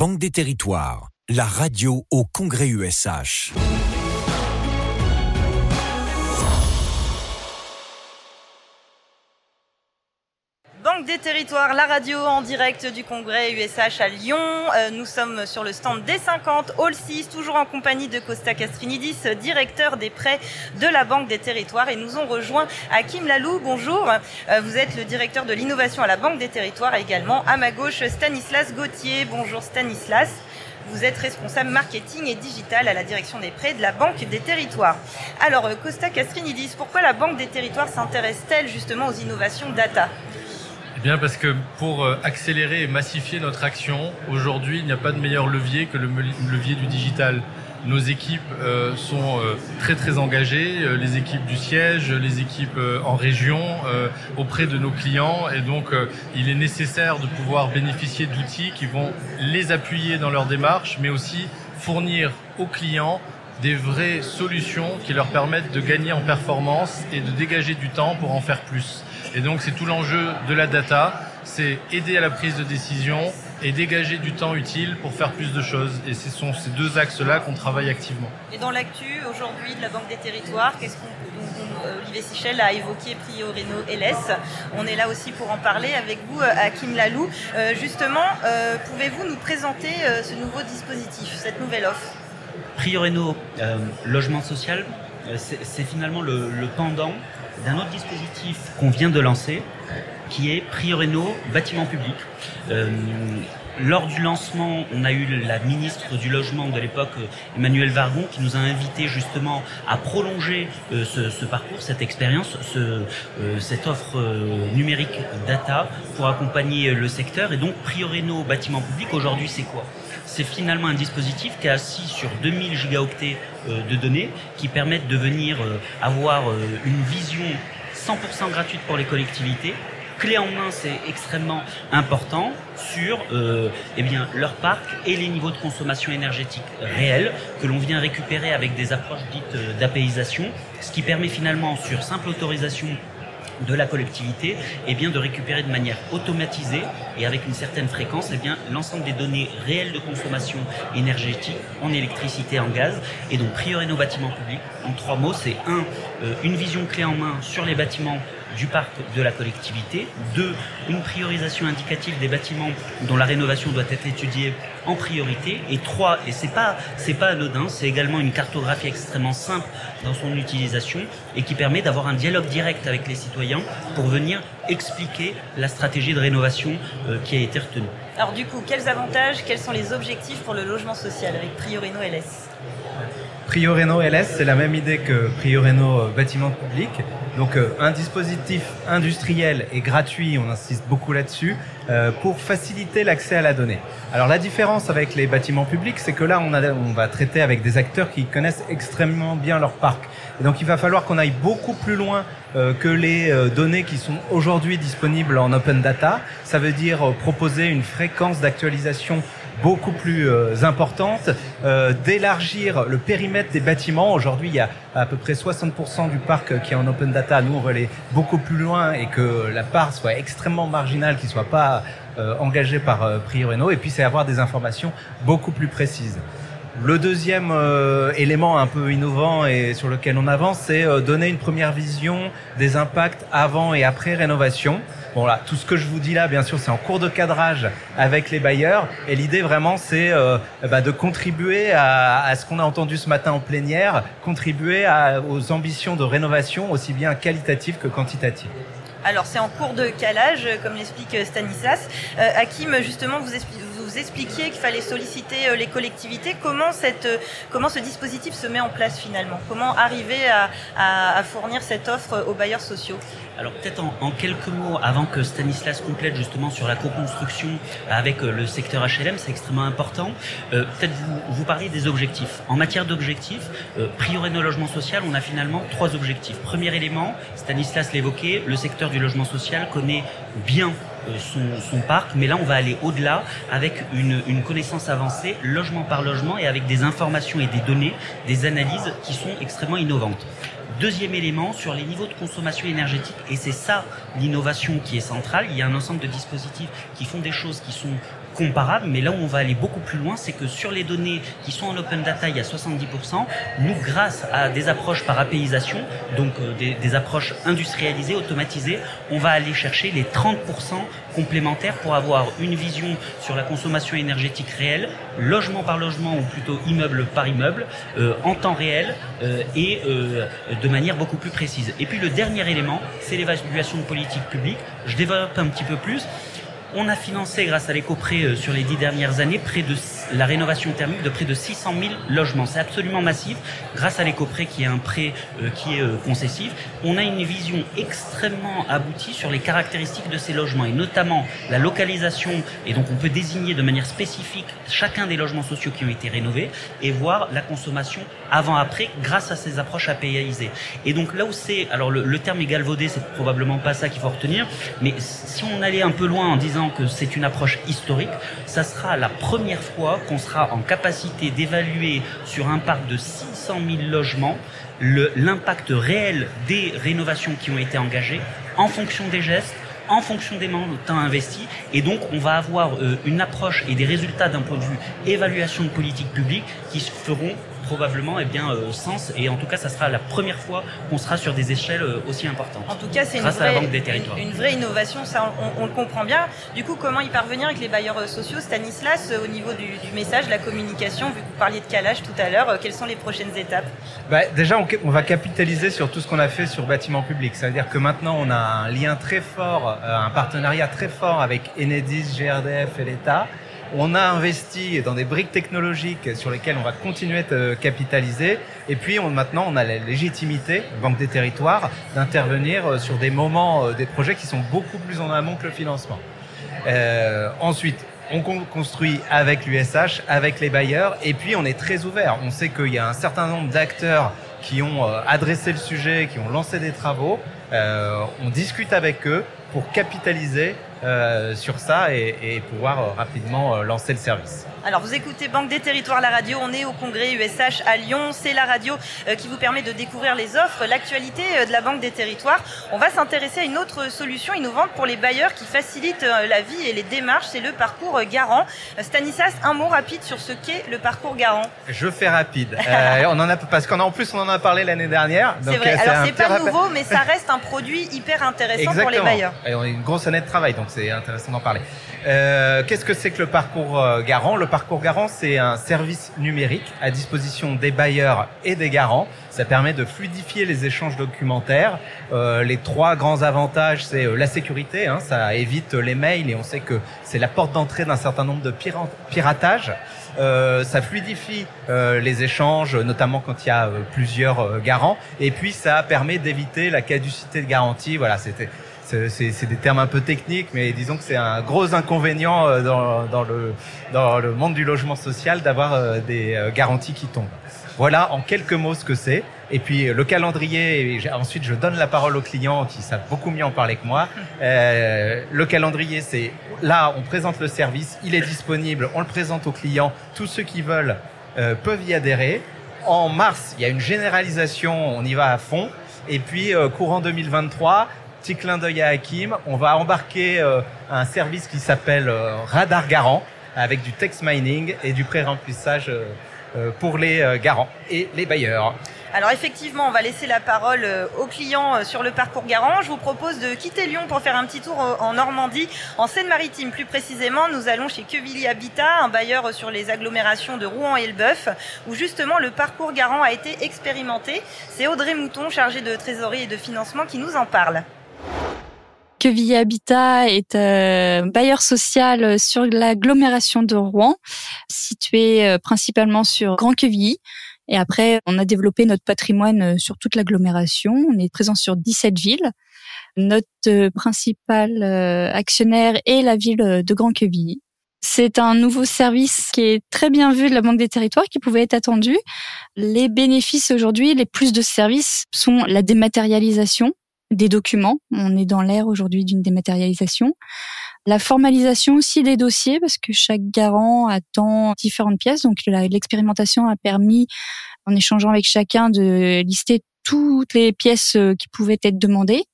Banque des Territoires, la radio au Congrès USH. Des territoires, la radio en direct du congrès USH à Lyon. Euh, nous sommes sur le stand D50, Hall 6, toujours en compagnie de Costa Castrinidis, directeur des prêts de la Banque des territoires. Et nous ont rejoint Hakim Lalou. Bonjour. Euh, vous êtes le directeur de l'innovation à la Banque des territoires. également à ma gauche, Stanislas Gauthier. Bonjour Stanislas. Vous êtes responsable marketing et digital à la direction des prêts de la Banque des Territoires. Alors, euh, Costa Castrinidis, pourquoi la Banque des Territoires s'intéresse-t-elle justement aux innovations data? Eh bien parce que pour euh, accélérer et massifier notre action, aujourd'hui, il n'y a pas de meilleur levier que le levier du digital. Nos équipes euh, sont euh, très très engagées, les équipes du siège, les équipes en région, auprès de nos clients, et donc il est nécessaire de pouvoir bénéficier d'outils qui vont les appuyer dans leur démarche, mais aussi fournir aux clients des vraies solutions qui leur permettent de gagner en performance et de dégager du temps pour en faire plus. Et donc c'est tout l'enjeu de la data, c'est aider à la prise de décision et dégager du temps utile pour faire plus de choses. Et ce sont ces deux axes-là qu'on travaille activement. Et dans l'actu aujourd'hui de la Banque des Territoires, qu'est-ce qu'on euh, Olivier Sichel a évoqué Prioreno LS. On est là aussi pour en parler avec vous, euh, Hakim Lalou. Euh, justement, pouvez-vous nous présenter ce nouveau dispositif, cette nouvelle offre? Prioreno Logement Social, c'est finalement le pendant d'un autre dispositif qu'on vient de lancer, qui est Prioreno bâtiment public. Euh, lors du lancement, on a eu la ministre du Logement de l'époque, Emmanuel Vargon, qui nous a invités justement à prolonger euh, ce, parcours, cette expérience, ce, euh, cette offre numérique data pour accompagner le secteur. Et donc, Prioreno bâtiment public, aujourd'hui, c'est quoi? C'est finalement un dispositif qui est assis sur 2000 gigaoctets euh, de données qui permettent de venir euh, avoir euh, une vision 100% gratuite pour les collectivités clé en main, c'est extrêmement important sur eh bien, leur parc et les niveaux de consommation énergétique réels que l'on vient récupérer avec des approches dites d'apaisation, ce qui permet finalement, sur simple autorisation de la collectivité, eh bien de récupérer de manière automatisée et avec une certaine fréquence, eh l'ensemble des données réelles de consommation énergétique en électricité, en gaz. Et donc priorité nos bâtiments publics. En trois mots, c'est un, euh, une vision clé en main sur les bâtiments du parc de la collectivité. Deux, une priorisation indicative des bâtiments dont la rénovation doit être étudiée en priorité. Et trois, et c'est pas, c'est pas anodin, c'est également une cartographie extrêmement simple dans son utilisation et qui permet d'avoir un dialogue direct avec les citoyens pour venir expliquer la stratégie de rénovation euh, qui a été retenue. Alors du coup, quels avantages, quels sont les objectifs pour le logement social avec Priorino LS Prioreno LS, c'est la même idée que Prioreno euh, bâtiment public. Donc euh, un dispositif industriel et gratuit, on insiste beaucoup là-dessus, pour faciliter l'accès à la donnée. Alors la différence avec les bâtiments publics, c'est que là on, a, on va traiter avec des acteurs qui connaissent extrêmement bien leur parc. Et donc il va falloir qu'on aille beaucoup plus loin que les données qui sont aujourd'hui disponibles en open data. Ça veut dire proposer une fréquence d'actualisation beaucoup plus euh, importante, euh, d'élargir le périmètre des bâtiments. Aujourd'hui, il y a à peu près 60% du parc qui est en open data. Nous, on veut aller beaucoup plus loin et que la part soit extrêmement marginale, qui soit pas euh, engagée par euh, Prioreno. Et puis, c'est avoir des informations beaucoup plus précises. Le deuxième élément un peu innovant et sur lequel on avance, c'est donner une première vision des impacts avant et après rénovation. Bon là, tout ce que je vous dis là, bien sûr, c'est en cours de cadrage avec les bailleurs. Et l'idée vraiment, c'est euh, bah, de contribuer à, ce qu'on a entendu ce matin en plénière, contribuer aux ambitions de rénovation aussi bien qualitatives que quantitatives. Alors c'est en cours de calage, comme l'explique Stanislas. Euh, Hakim, justement, vous, vous expliquiez qu'il fallait solliciter euh, les collectivités. Euh, comment ce dispositif se met en place finalement? Comment arriver à, fournir cette offre aux bailleurs sociaux? Alors peut-être en, quelques mots, avant que Stanislas complète justement sur la co-construction avec le secteur HLM, c'est extrêmement important. peut-être vous, vous des objectifs. En matière d'objectifs, euh, priorité nos logement social, on a finalement trois objectifs. Premier élément, Stanislas l'évoquait, le secteur du logement social connaît bien euh, son, parc, mais là on va aller au-delà avec une, une, connaissance avancée, logement par logement, et avec des informations et des données, des analyses qui sont extrêmement innovantes. Deuxième élément, sur les niveaux de consommation énergétique, et c'est ça l'innovation qui est centrale, il y a un ensemble de dispositifs qui font des choses qui sont comparable, mais là où on va aller beaucoup plus loin, c'est que sur les données qui sont en open data, il y a 70%. Nous, grâce à des approches par APIisation, donc euh, des, des, approches industrialisées, automatisées, on va aller chercher les 30% complémentaires pour avoir une vision sur la consommation énergétique réelle, logement par logement ou plutôt immeuble par immeuble, euh, en temps réel euh, et euh, de manière beaucoup plus précise. Et puis le dernier élément, c'est l'évaluation de politique publique. Je développe un petit peu plus. On a financé, grâce à l'éco-prêt euh, sur les dix dernières années, près de la rénovation thermique de près de 600 000 logements. C'est absolument massif. Grâce à l'éco-prêt, qui est un prêt euh, qui est euh, concessif, on a une vision extrêmement aboutie sur les caractéristiques de ces logements et notamment la localisation. Et donc, on peut désigner de manière spécifique chacun des logements sociaux qui ont été rénovés et voir la consommation avant-après grâce à ces approches APIisées. Et donc, là où c'est, alors le, le terme est galvaudé, c'est probablement pas ça qu'il faut retenir, mais si on allait un peu loin en disant que c'est une approche historique, ça sera la première fois qu'on sera en capacité d'évaluer sur un parc de 600 000 logements l'impact réel des rénovations qui ont été engagées en fonction des gestes, en fonction des montants investis. Et donc, on va avoir euh, une approche et des résultats d'un point de vue évaluation de politique publique qui se feront probablement eh bien, euh, sens. Et en tout cas, ça sera la première fois qu'on sera sur des échelles euh, aussi importantes. En tout cas, c'est une, vraie, une, vraie innovation, ça on, on, le comprend bien. Du coup, comment y parvenir avec les bailleurs euh, sociaux Stanislas, au niveau du, du message, la communication, vu que vous parliez de calage tout à l'heure, quelles sont les prochaines étapes? Bah, Déjà, on, on, va capitaliser sur tout ce qu'on a fait sur bâtiment public. C'est-à-dire que maintenant, on a un lien très fort, un partenariat très fort avec Enedis, GRDF et l'État on a investi dans des briques technologiques sur lesquelles on va continuer de capitaliser. Et puis on, maintenant, on a la légitimité, Banque des Territoires, d'intervenir euh, sur des moments, euh, des projets qui sont beaucoup plus en amont que le financement. Euh, ensuite, on construit avec l'USH, avec les bailleurs, et puis on est très ouvert. On sait qu'il y a un certain nombre d'acteurs qui ont euh, adressé le sujet, qui ont lancé des travaux. Euh, on discute avec eux pour capitaliser euh, sur ça et, et pouvoir euh, rapidement euh, lancer le service. Alors vous écoutez Banque des Territoires, la radio, on est au congrès USH à Lyon, c'est la radio qui vous permet de découvrir les offres, l'actualité de la Banque des Territoires. On va s'intéresser à une autre solution innovante pour les bailleurs qui facilite la vie et les démarches, c'est le parcours garant. Stanislas, un mot rapide sur ce qu'est le parcours garant. Je fais rapide. on en a parce qu'en en plus on en a a parlé l'année dernière. C'est vrai. Alors c'est pas nouveau, mais ça reste un produit hyper intéressant Exactement. pour les bailleurs. Et on a une grosse année de travail, donc c'est intéressant d'en parler. Euh, Qu'est-ce que c'est que le parcours euh, garant? Le parcours garant, c'est un service numérique à disposition des bailleurs et des garants. Ça permet de fluidifier les échanges documentaires. Euh, les trois grands avantages, c'est euh, la sécurité. Hein, ça évite les mails et on sait que c'est la porte d'entrée d'un certain nombre de piratages. Euh, ça fluidifie euh, les échanges, notamment quand il y a euh, plusieurs garants. Et puis ça permet d'éviter la caducité de garantie. Voilà, c'était c'est des termes un peu techniques, mais disons que c'est un gros inconvénient dans, dans, le, dans le monde du logement social d'avoir des garanties qui tombent. Voilà en quelques mots ce que c'est. Et puis le calendrier, et ensuite je donne la parole aux clients qui savent beaucoup mieux en parler que moi. Euh, le calendrier, c'est là, on présente le service, il est disponible, on le présente aux clients. Tous ceux qui veulent euh, peuvent y adhérer. En mars, il y a une généralisation, on y va à fond. Et puis euh, courant 2023, petit clin d'œil à Hakim, on va embarquer euh, un service qui s'appelle euh, Radar Garant avec du text mining et du pré-remplissage euh, pour les garants et les bailleurs. Alors effectivement, on va laisser la parole aux clients sur le parcours garant. Je vous propose de quitter Lyon pour faire un petit tour en Normandie, en Seine-Maritime plus précisément. Nous allons chez Quevilly Habitat, un bailleur sur les agglomérations de Rouen et Elbeuf, où justement le parcours garant a été expérimenté. C'est Audrey Mouton, chargée de trésorerie et de financement, qui nous en parle. Quevilly Habitat est un bailleur social sur l'agglomération de Rouen, situé principalement sur Grand Quevilly. Et après, on a développé notre patrimoine sur toute l'agglomération. On est présent sur 17 villes. Notre principal actionnaire est la ville de Grand Quevilly. C'est un nouveau service qui est très bien vu de la Banque des Territoires, qui pouvait être attendu. Les bénéfices aujourd'hui, les plus de services sont la dématérialisation, des documents. On est dans l'ère aujourd'hui d'une dématérialisation. La formalisation aussi des dossiers, parce que chaque garant attend différentes pièces. Donc l'expérimentation a permis, en échangeant avec chacun, de lister toutes les pièces qui pouvaient être demandées.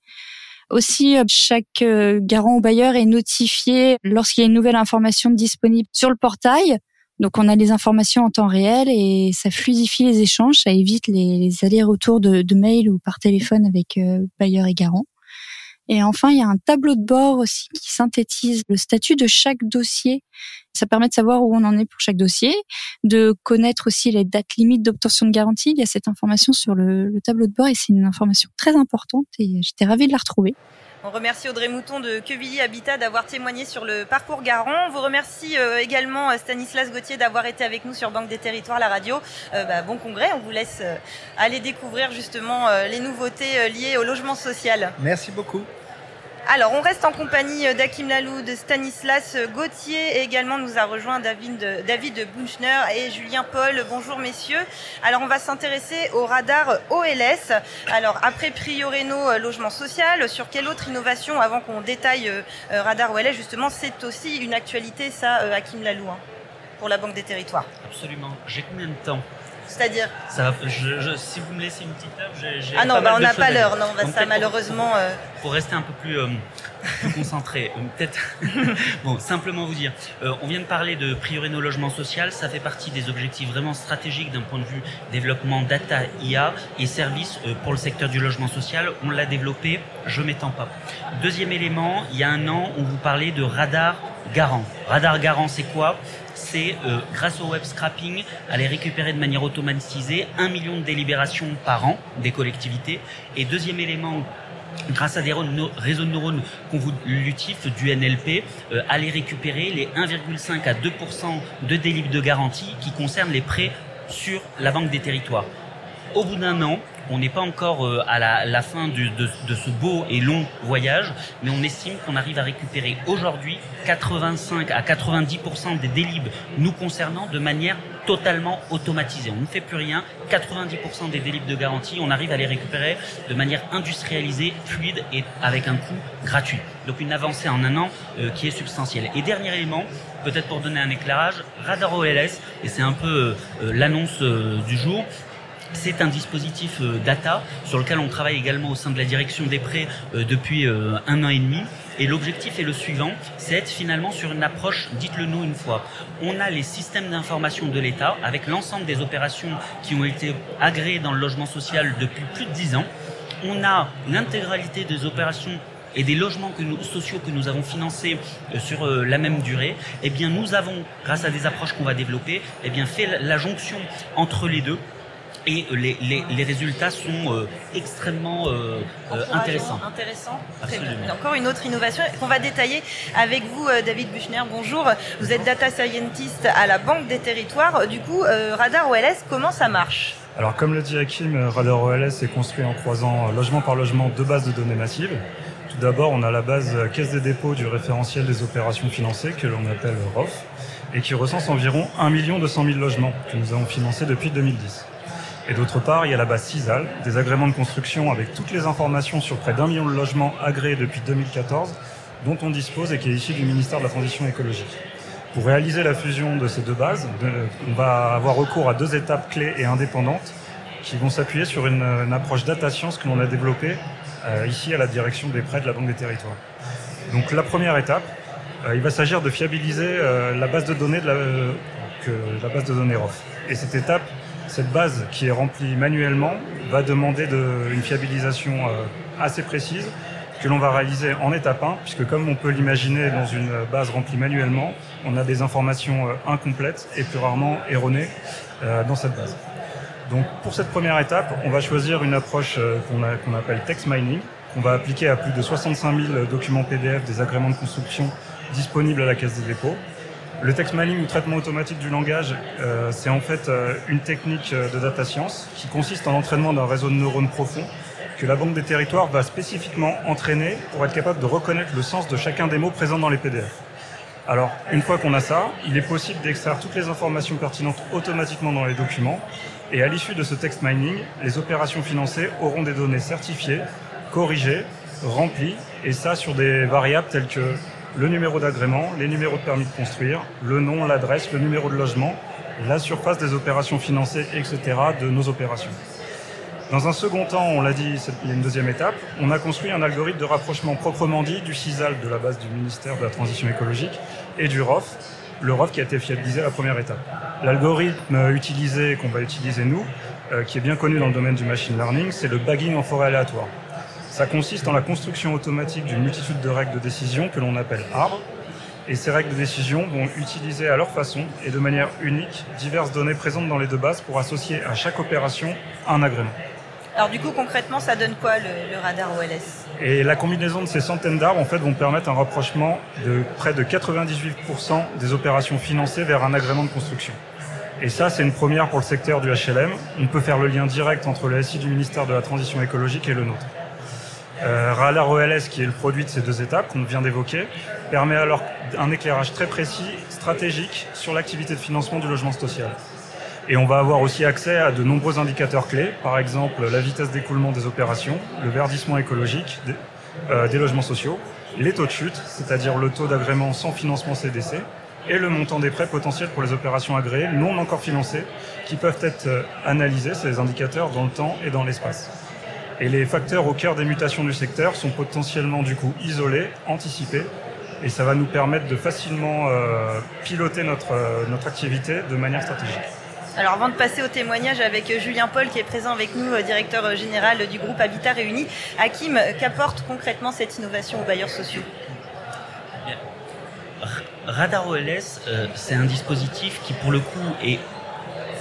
Aussi, chaque garant ou bailleur est notifié lorsqu'il y a une nouvelle information disponible sur le portail. Donc on a les informations en temps réel et ça fluidifie les échanges, ça évite les, allers-retours de, de mail ou par téléphone avec bailleur et garant. Et enfin, il y a un tableau de bord aussi qui synthétise le statut de chaque dossier. Ça permet de savoir où on en est pour chaque dossier, de connaître aussi les dates limites d'obtention de garantie. Il y a cette information sur le, tableau de bord et c'est une information très importante et j'étais ravie de la retrouver. On remercie Audrey Mouton de Quevilly Habitat d'avoir témoigné sur le parcours Garon. On vous remercie euh, également euh, Stanislas Gauthier d'avoir été avec nous sur Banque des Territoires, la radio. Euh, bah, bon congrès, on vous laisse aller découvrir justement les nouveautés liées au logement social. Merci beaucoup. Alors, on reste en compagnie d'Akim Lalou, de Stanislas Gauthier et également nous a rejoint David, David Bunchner et Julien Paul. Bonjour messieurs. Alors, on va s'intéresser au radar OLS. Alors, après Prioreno euh, Logement Social, sur quelle autre innovation, avant qu'on détaille euh, euh, radar OLS, justement, c'est aussi une actualité, ça, Hakim Lalou, hein, pour la Banque des Territoires? Absolument. J'ai combien de temps? C'est-à-dire ça, je, Si vous me laissez une petite heure, j'ai. Ah non, bah on n'a pas l'heure, non, bah ça malheureusement. Euh, pour, rester un peu plus, euh, concentré, euh, peut-être. bon, simplement vous dire, on vient de parler de Priorino Logement Social, ça fait partie des objectifs vraiment stratégiques d'un point de vue développement data, IA et services pour le secteur du logement social. On l'a développé, je m'étends pas. Deuxième élément, il y a un an, on vous parlait de radar garant. Radar garant, c'est quoi? C'est euh, grâce au web scrapping, aller récupérer de manière automatisée un million de délibérations par an des collectivités. Et deuxième élément, grâce à des réseaux de neurones convolutifs du NLP, euh, aller récupérer les 1,5 à 2% de délibérations de garantie qui concernent les prêts sur la Banque des territoires. Au bout d'un an, on n'est pas encore euh, à la, fin de, ce beau et long voyage, mais on estime qu'on arrive à récupérer aujourd'hui 85 à 90% des délibs nous concernant de manière totalement automatisée. On ne fait plus rien. 90% des délibs de garantie, on arrive à les récupérer de manière industrialisée, fluide et avec un coût gratuit. Donc une avancée en un an euh, qui est substantielle. Et dernier élément, peut-être pour donner un éclairage, Radar OLS, et c'est un peu euh, l'annonce du jour, c'est un dispositif euh, data sur lequel on travaille également au sein de la direction des prêts euh, depuis euh, un an et demi. Et l'objectif est le suivant, c'est être finalement sur une approche, dites-le nous une fois. On a les systèmes d'information de l'État avec l'ensemble des opérations qui ont été agréées dans le logement social depuis plus de dix ans. On a l'intégralité des opérations et des logements sociaux que nous avons financés sur la même durée, eh bien nous avons, grâce à des approches qu'on va développer, eh fait la jonction entre les deux et les, les, les résultats sont euh, extrêmement euh, euh intéressants. Intéressant. Encore une autre innovation qu'on va détailler avec vous, euh, David Buchner. Bonjour. Vous êtes data scientist à la Banque des Territoires. Du coup, Radar OLS, comment ça marche? Alors, comme le dit Hakim, Radar OLS est construit en croisant logement par logement deux bases de données massives. Tout d'abord, on a la base Caisse des dépôts du référentiel des opérations financées, que l'on appelle ROF, et qui recense environ 1 200 000 logements que nous avons financés depuis 2010. Et d'autre part, il y a la base CISAL, des agréments de construction avec toutes les informations sur près d'un million de logements agréés depuis 2014, dont on dispose et qui est issu du ministère de la Transition écologique. Pour réaliser la fusion de ces deux bases, on va avoir recours à deux étapes clés et indépendantes qui vont s'appuyer sur une, approche data science que l'on a développée euh, ici à la direction des prêts de la Banque des Territoires. Donc la première étape, euh, il va s'agir de fiabiliser euh, la base de données de la, que, la base de données ROF. Et cette étape, cette base qui est remplie manuellement va demander de, une fiabilisation euh, assez précise que l'on va réaliser en étape 1, puisque comme on peut l'imaginer dans une base remplie manuellement, on a des informations euh, incomplètes et plus rarement erronées euh, dans cette base. Donc pour cette première étape, on va choisir une approche qu'on appelle text mining, qu'on va appliquer à plus de 65 000 documents PDF des agréments de construction disponibles à la Caisse des dépôts. Le text mining ou traitement automatique du langage, euh, c'est en fait euh, une technique euh, de data science qui consiste en l'entraînement d'un réseau de neurones profond que la Banque des territoires va spécifiquement entraîner pour être capable de reconnaître le sens de chacun des mots présents dans les PDF. Alors, une fois qu'on a ça, il est possible d'extraire toutes les informations pertinentes automatiquement dans les documents. Et à l'issue de ce text mining, les opérations financées auront des données certifiées, corrigées, remplies, et ça sur des variables telles que le numéro d'agrément, les numéros de permis de construire, le nom, l'adresse, le numéro de logement, la surface des opérations financées, etc. de nos opérations. Dans un second temps, on l'a dit, il y a une deuxième étape, on a construit un algorithme de rapprochement proprement dit du CISAL de la base du ministère de la Transition écologique et du ROF, le ROF qui a été fiabilisé à la première étape. L'algorithme utilisé, qu'on va utiliser nous, euh, qui est bien connu dans le domaine du machine learning, c'est le bagging en forêt aléatoire. Ça consiste en la construction automatique d'une multitude de règles de décision que l'on appelle arbres, et ces règles de décision vont utiliser à leur façon et de manière unique diverses données présentes dans les deux bases pour associer à chaque opération un agrément. Alors du coup, concrètement, ça donne quoi le, radar OLS Et la combinaison de ces centaines d'arbres, en fait, vont permettre un rapprochement de près de 98% des opérations financées vers un agrément de construction. Et ça, c'est une première pour le secteur du HLM. On peut faire le lien direct entre le SI du ministère de la Transition écologique et le nôtre. Euh, OLS, qui est le produit de ces deux étapes qu'on vient d'évoquer, permet alors un éclairage très précis, stratégique, sur l'activité de financement du logement social. Et on va avoir aussi accès à de nombreux indicateurs clés, par exemple la vitesse d'écoulement des opérations, le verdissement écologique des, euh, des logements sociaux, les taux de chute, c'est-à-dire le taux d'agrément sans financement CDC, et le montant des prêts potentiels pour les opérations agréées non encore financées, qui peuvent être euh, analysés, ces indicateurs, dans le temps et dans l'espace. Et les facteurs au cœur des mutations du secteur sont potentiellement du coup isolés, anticipés, et ça va nous permettre de facilement euh, piloter notre, euh, notre activité de manière stratégique. Alors avant de passer au témoignage avec euh, Julien Paul qui est présent avec nous, directeur général du groupe Habitat Réuni, Hakim, qu'apporte concrètement cette innovation aux bailleurs sociaux? Radar OLS, c'est un dispositif qui pour le coup est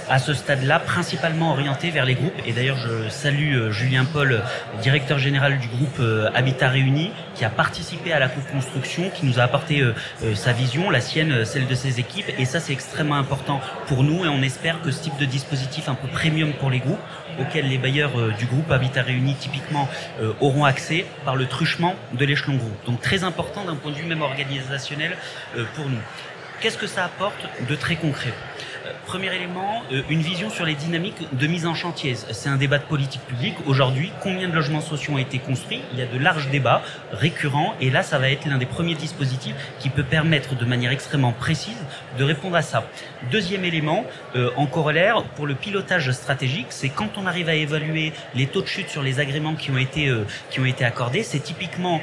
à ce stade-là, principalement orienté vers les groupes. Et d'ailleurs, je salue euh, Julien Paul, directeur général du groupe euh, Habitat Réuni, qui a participé à la co-construction, qui nous a apporté euh, sa vision, la sienne, celle de ses équipes. Et ça, c'est extrêmement important pour nous. Et on espère que ce type de dispositif un peu premium pour les groupes, auquel les bailleurs du groupe Habitat Réuni typiquement auront accès par le truchement de l'échelon groupe. Donc très important d'un point de vue même organisationnel pour nous. Qu'est-ce que ça apporte de très concret? Premier élément, euh, une vision sur les dynamiques de mise en chantier. C'est un débat de politique publique. Aujourd'hui, combien de logements sociaux ont été construits? Il y a de larges débats récurrents et là, ça va être l'un des premiers dispositifs qui peut permettre de manière extrêmement précise de répondre à ça. Deuxième élément, euh, en corollaire, pour le pilotage stratégique, c'est quand on arrive à évaluer les taux de chute sur les agréments qui ont été, euh, qui ont été accordés, c'est typiquement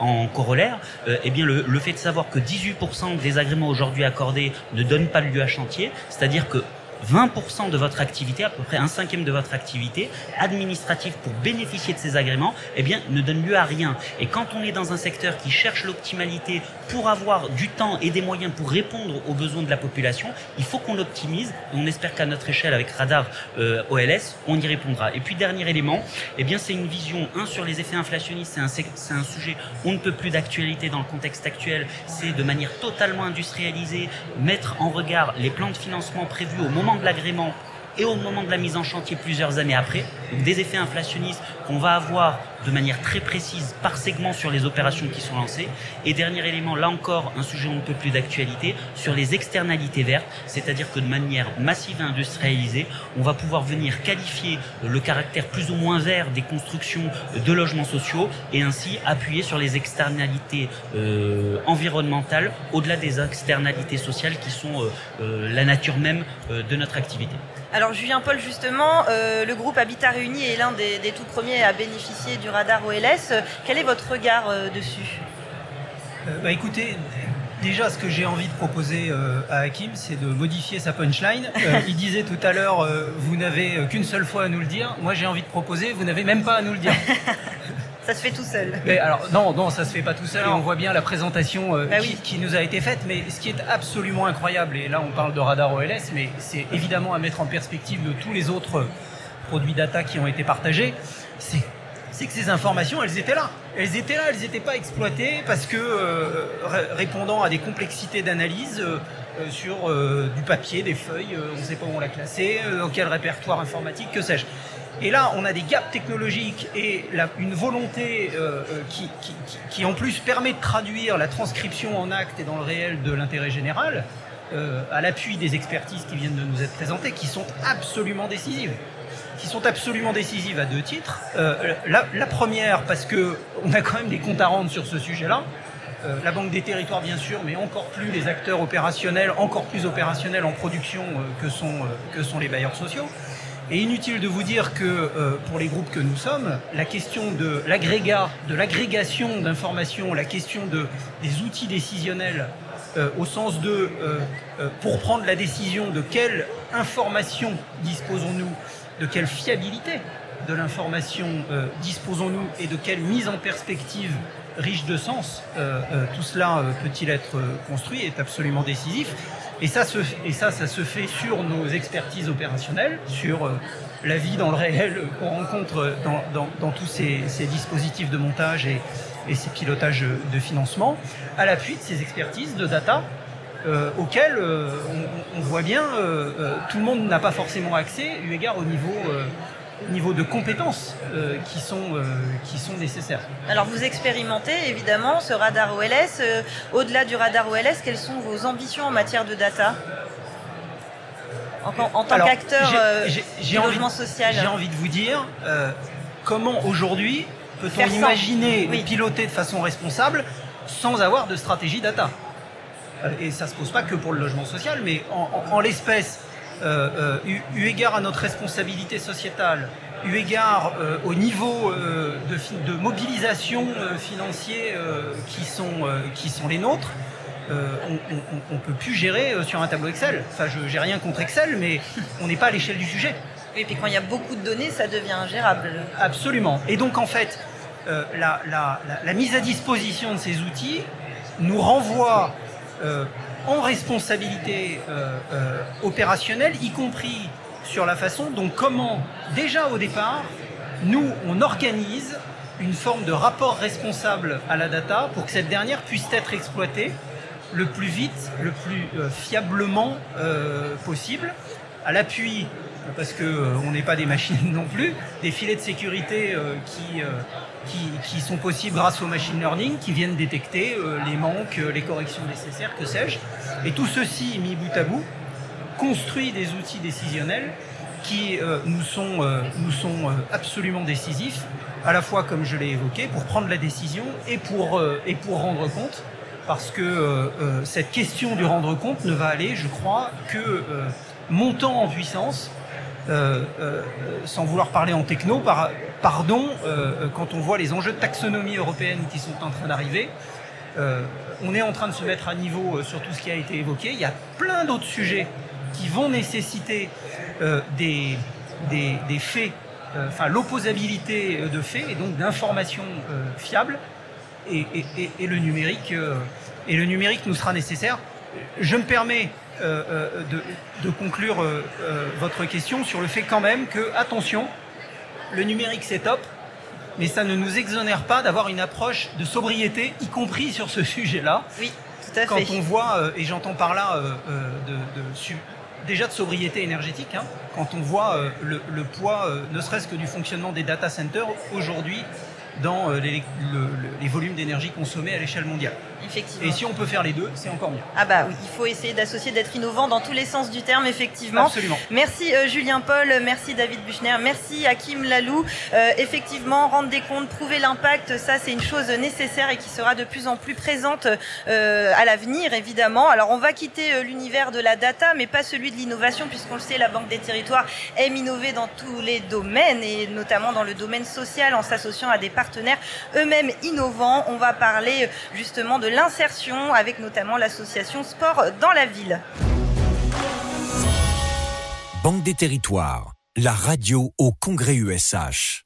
en corollaire, eh bien le, le fait de savoir que 18% des agréments aujourd'hui accordés ne donnent pas lieu à chantier, c'est-à-dire que 20% de votre activité, à peu près un cinquième de votre activité administrative pour bénéficier de ces agréments, eh bien, ne donne lieu à rien. Et quand on est dans un secteur qui cherche l'optimalité pour avoir du temps et des moyens pour répondre aux besoins de la population, il faut qu'on l'optimise. On espère qu'à notre échelle, avec Radar euh, OLS, on y répondra. Et puis, dernier élément, eh bien, c'est une vision, un, sur les effets inflationnistes, c'est un, c'est un sujet, on ne peut plus d'actualité dans le contexte actuel, c'est de manière totalement industrialisée, mettre en regard les plans de financement prévus au moment de l'agrément et au moment de la mise en chantier plusieurs années après, des effets inflationnistes qu'on va avoir de manière très précise par segment sur les opérations qui sont lancées. Et dernier élément, là encore, un sujet un peu plus d'actualité, sur les externalités vertes, c'est-à-dire que de manière massive et industrialisée, on va pouvoir venir qualifier le caractère plus ou moins vert des constructions de logements sociaux et ainsi appuyer sur les externalités euh, environnementales au-delà des externalités sociales qui sont euh, euh, la nature même de notre activité. Alors Julien Paul, justement, le groupe Habitat Réuni est l'un des, des tout premiers à bénéficier du radar OLS. Quel est votre regard euh, dessus? Euh, bah, Écoutez, Déjà, ce que j'ai envie de proposer euh, à Hakim, c'est de modifier sa punchline. il disait tout à l'heure, vous n'avez qu'une seule fois à nous le dire. Moi, j'ai envie de proposer, vous n'avez même pas à nous le dire. ça se fait tout seul. Mais alors, non, non, ça se fait pas tout seul. Et on voit bien la présentation bah qui, qui, nous a été faite. Mais ce qui est absolument incroyable, et là, on parle de radar OLS, mais c'est évidemment à mettre en perspective de tous les autres produits data qui ont été partagés, c'est c'est que ces informations, elles étaient là. Elles étaient là, elles n'étaient pas exploitées parce que euh, répondant à des complexités d'analyse euh, euh, sur du papier, des feuilles, on ne sait pas où on l'a classé, dans quel répertoire informatique, que sais-je. Et là, on a des gaps technologiques et une volonté qui, qui, en plus permet de traduire la transcription en acte et dans le réel de l'intérêt général, à l'appui des expertises qui viennent de nous être présentées, qui sont absolument décisives qui sont absolument décisives à deux titres. Euh, la, première, parce que on a quand même des comptes à rendre sur ce sujet-là. Euh, la Banque des Territoires, bien sûr, mais encore plus les acteurs opérationnels, encore plus opérationnels en production euh, que, sont, que sont les bailleurs sociaux. Et inutile de vous dire que euh, pour les groupes que nous sommes, la question de l'agrégat, de l'agrégation d'informations, la question de, des outils décisionnels euh, au sens de euh, pour prendre la décision de quelle information disposons-nous, de quelle fiabilité de l'information disposons-nous et de quelle mise en perspective riche de sens tout cela peut-il être construit est absolument décisif. Et ça, et ça, ça se fait sur nos expertises opérationnelles, sur euh, la vie dans le réel qu'on rencontre dans, dans, tous ces, dispositifs de montage et, ces pilotages de financement, à l'appui de ces expertises de data euh, auxquelles euh, on, voit bien euh, euh, tout le monde n'a pas forcément accès, eu égard au niveau niveau de compétences euh, qui, sont, euh, qui sont nécessaires. Alors vous expérimentez évidemment ce radar OLS. Euh, Au-delà du radar OLS, quelles sont vos ambitions en matière de data? En, en tant qu'acteur du logement envie, social J'ai envie de vous dire comment aujourd'hui peut-on imaginer oui. piloter de façon responsable sans avoir de stratégie data? Et ça ne se pose pas que pour le logement social, mais en, en, en l'espèce, euh, eu, eu, égard à notre responsabilité sociétale, eu égard euh, au niveau euh, de, de, mobilisation euh, financier euh, qui, sont, euh, qui sont les nôtres, on ne peut plus gérer sur un tableau Excel. Enfin, je n'ai rien contre Excel, mais on n'est pas à l'échelle du sujet. Oui, et puis quand il y a beaucoup de données, ça devient ingérable. Absolument. Et donc, en fait, la, la, la, la, mise à disposition de ces outils nous renvoie en responsabilité euh, euh, opérationnelle, y compris sur la façon dont comment, déjà au départ, nous, on organise une forme de rapport responsable à la data pour que cette dernière puisse être exploitée le plus vite, le plus euh, fiablement possible, à l'appui, parce qu'on euh, n'est pas des machines non plus, des filets de sécurité euh, qui qui, qui, sont possibles grâce au machine learning, qui viennent détecter euh, les manques, euh, les corrections nécessaires, que sais-je. Et tout ceci, mis bout à bout, construit des outils décisionnels qui euh, nous sont, euh, nous sont euh, absolument décisifs, à la fois, comme je l'ai évoqué, pour prendre la décision et pour, et pour rendre compte, parce que cette question du rendre compte ne va aller, je crois, que montant en puissance euh, euh, sans vouloir parler en techno, par, pardon, euh, quand on voit les enjeux de taxonomie européenne qui sont en train d'arriver, on est en train de se mettre à niveau sur tout ce qui a été évoqué. Il y a plein d'autres sujets qui vont nécessiter des, faits, enfin l'opposabilité de faits et donc d'informations fiables. Et, et, le numérique, et le numérique nous sera nécessaire. Je me permets de, de, conclure euh, votre question sur le fait quand même que, attention, le numérique c'est top, mais ça ne nous exonère pas d'avoir une approche de sobriété, y compris sur ce sujet-là. Oui, tout à quand fait. Quand on voit, euh, et j'entends par là de, de, déjà de sobriété énergétique, hein, quand on voit le, le, poids, ne serait-ce que du fonctionnement des data centers aujourd'hui dans les, le, les volumes d'énergie consommés à l'échelle mondiale. Effectivement. Et si on peut faire les deux, c'est encore mieux. Ah bah oui, il faut essayer d'associer, d'être innovant dans tous les sens du terme, effectivement. Absolument. Merci euh, Julien Paul, merci David Buchner, merci Hakim Lalou. Euh, effectivement, rendre des comptes, prouver l'impact, ça c'est une chose nécessaire et qui sera de plus en plus présente euh, à l'avenir, évidemment. Alors on va quitter euh, l'univers de la data, mais pas celui de l'innovation, puisqu'on le sait, la Banque des Territoires aime innover dans tous les domaines, et notamment dans le domaine social, en s'associant à des eux-mêmes innovants. On va parler justement de l'insertion avec notamment l'association Sport dans la ville. Banque des territoires, la radio au Congrès USH.